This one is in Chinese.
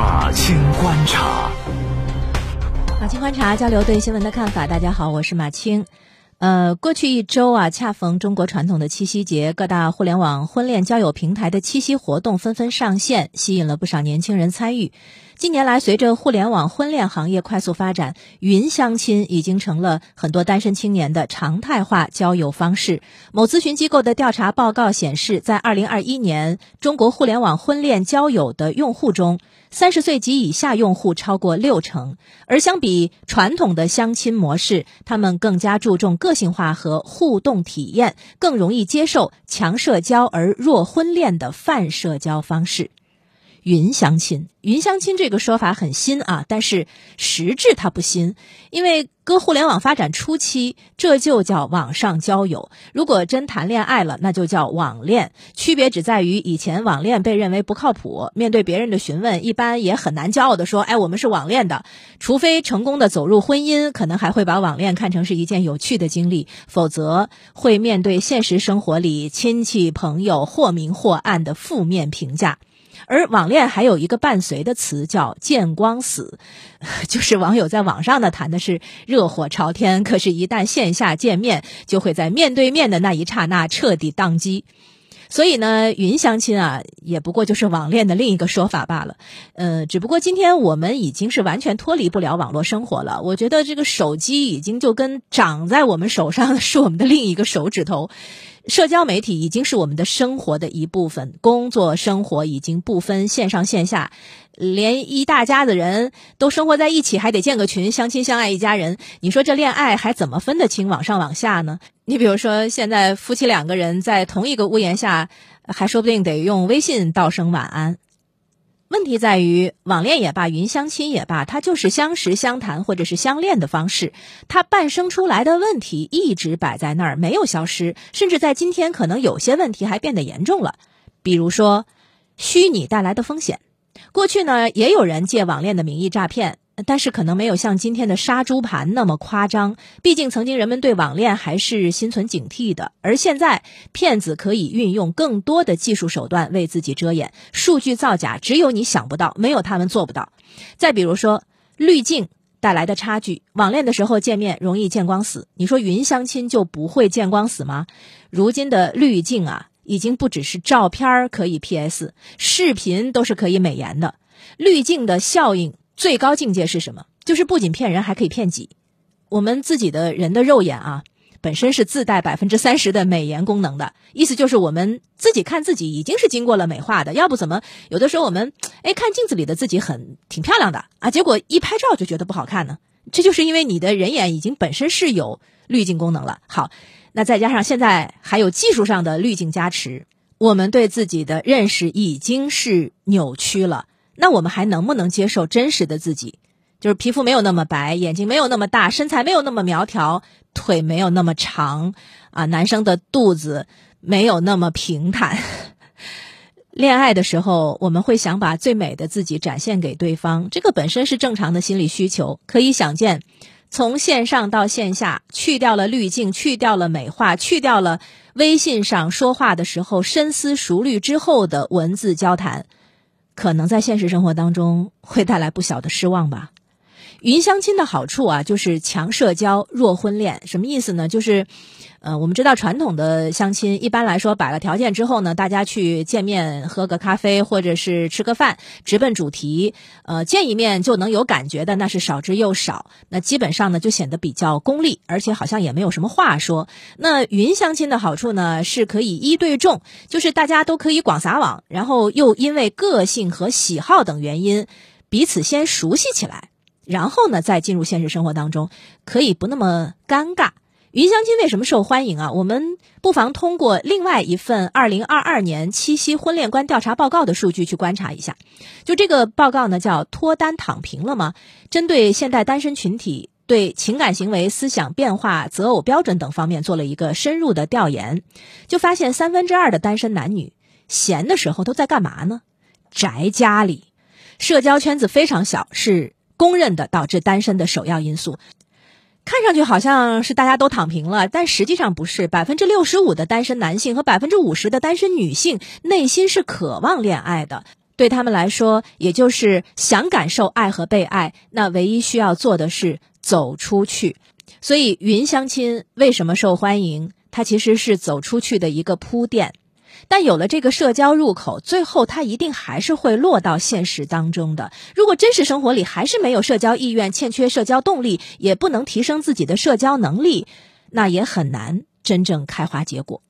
马青观察，马青观察交流对新闻的看法。大家好，我是马青。呃，过去一周啊，恰逢中国传统的七夕节，各大互联网婚恋交友平台的七夕活动纷纷上线，吸引了不少年轻人参与。近年来，随着互联网婚恋行业快速发展，云相亲已经成了很多单身青年的常态化交友方式。某咨询机构的调查报告显示，在二零二一年，中国互联网婚恋交友的用户中，三十岁及以下用户超过六成。而相比传统的相亲模式，他们更加注重个个性化和互动体验，更容易接受强社交而弱婚恋的泛社交方式。云相亲，云相亲这个说法很新啊，但是实质它不新，因为搁互联网发展初期，这就叫网上交友。如果真谈恋爱了，那就叫网恋。区别只在于以前网恋被认为不靠谱，面对别人的询问，一般也很难骄傲的说：“哎，我们是网恋的。”除非成功的走入婚姻，可能还会把网恋看成是一件有趣的经历，否则会面对现实生活里亲戚朋友或明或暗的负面评价。而网恋还有一个伴随的词叫“见光死”，就是网友在网上呢谈的是热火朝天，可是，一旦线下见面，就会在面对面的那一刹那彻底宕机。所以呢，云相亲啊，也不过就是网恋的另一个说法罢了。呃，只不过今天我们已经是完全脱离不了网络生活了。我觉得这个手机已经就跟长在我们手上的是我们的另一个手指头。社交媒体已经是我们的生活的一部分，工作生活已经不分线上线下，连一大家子人都生活在一起，还得建个群，相亲相爱一家人。你说这恋爱还怎么分得清网上网下呢？你比如说，现在夫妻两个人在同一个屋檐下，还说不定得用微信道声晚安。问题在于，网恋也罢，云相亲也罢，它就是相识、相谈或者是相恋的方式。它伴生出来的问题一直摆在那儿，没有消失，甚至在今天可能有些问题还变得严重了。比如说，虚拟带来的风险。过去呢，也有人借网恋的名义诈骗。但是可能没有像今天的杀猪盘那么夸张，毕竟曾经人们对网恋还是心存警惕的。而现在，骗子可以运用更多的技术手段为自己遮掩，数据造假只有你想不到，没有他们做不到。再比如说，滤镜带来的差距，网恋的时候见面容易见光死，你说云相亲就不会见光死吗？如今的滤镜啊，已经不只是照片可以 PS，视频都是可以美颜的。滤镜的效应。最高境界是什么？就是不仅骗人，还可以骗己。我们自己的人的肉眼啊，本身是自带百分之三十的美颜功能的，意思就是我们自己看自己已经是经过了美化的。要不怎么有的时候我们哎看镜子里的自己很挺漂亮的啊，结果一拍照就觉得不好看呢？这就是因为你的人眼已经本身是有滤镜功能了。好，那再加上现在还有技术上的滤镜加持，我们对自己的认识已经是扭曲了。那我们还能不能接受真实的自己？就是皮肤没有那么白，眼睛没有那么大，身材没有那么苗条，腿没有那么长，啊，男生的肚子没有那么平坦。恋爱的时候，我们会想把最美的自己展现给对方，这个本身是正常的心理需求。可以想见，从线上到线下，去掉了滤镜，去掉了美化，去掉了微信上说话的时候深思熟虑之后的文字交谈。可能在现实生活当中会带来不小的失望吧。云相亲的好处啊，就是强社交弱婚恋。什么意思呢？就是，呃，我们知道传统的相亲，一般来说摆了条件之后呢，大家去见面喝个咖啡或者是吃个饭，直奔主题。呃，见一面就能有感觉的，那是少之又少。那基本上呢，就显得比较功利，而且好像也没有什么话说。那云相亲的好处呢，是可以一对众，就是大家都可以广撒网，然后又因为个性和喜好等原因，彼此先熟悉起来。然后呢，再进入现实生活当中，可以不那么尴尬。云相亲为什么受欢迎啊？我们不妨通过另外一份二零二二年七夕婚恋观调查报告的数据去观察一下。就这个报告呢，叫“脱单躺平了吗？”针对现代单身群体对情感行为、思想变化、择偶标准等方面做了一个深入的调研，就发现三分之二的单身男女闲的时候都在干嘛呢？宅家里，社交圈子非常小，是。公认的导致单身的首要因素，看上去好像是大家都躺平了，但实际上不是。百分之六十五的单身男性和百分之五十的单身女性内心是渴望恋爱的，对他们来说，也就是想感受爱和被爱，那唯一需要做的是走出去。所以，云相亲为什么受欢迎？它其实是走出去的一个铺垫。但有了这个社交入口，最后它一定还是会落到现实当中的。如果真实生活里还是没有社交意愿，欠缺社交动力，也不能提升自己的社交能力，那也很难真正开花结果。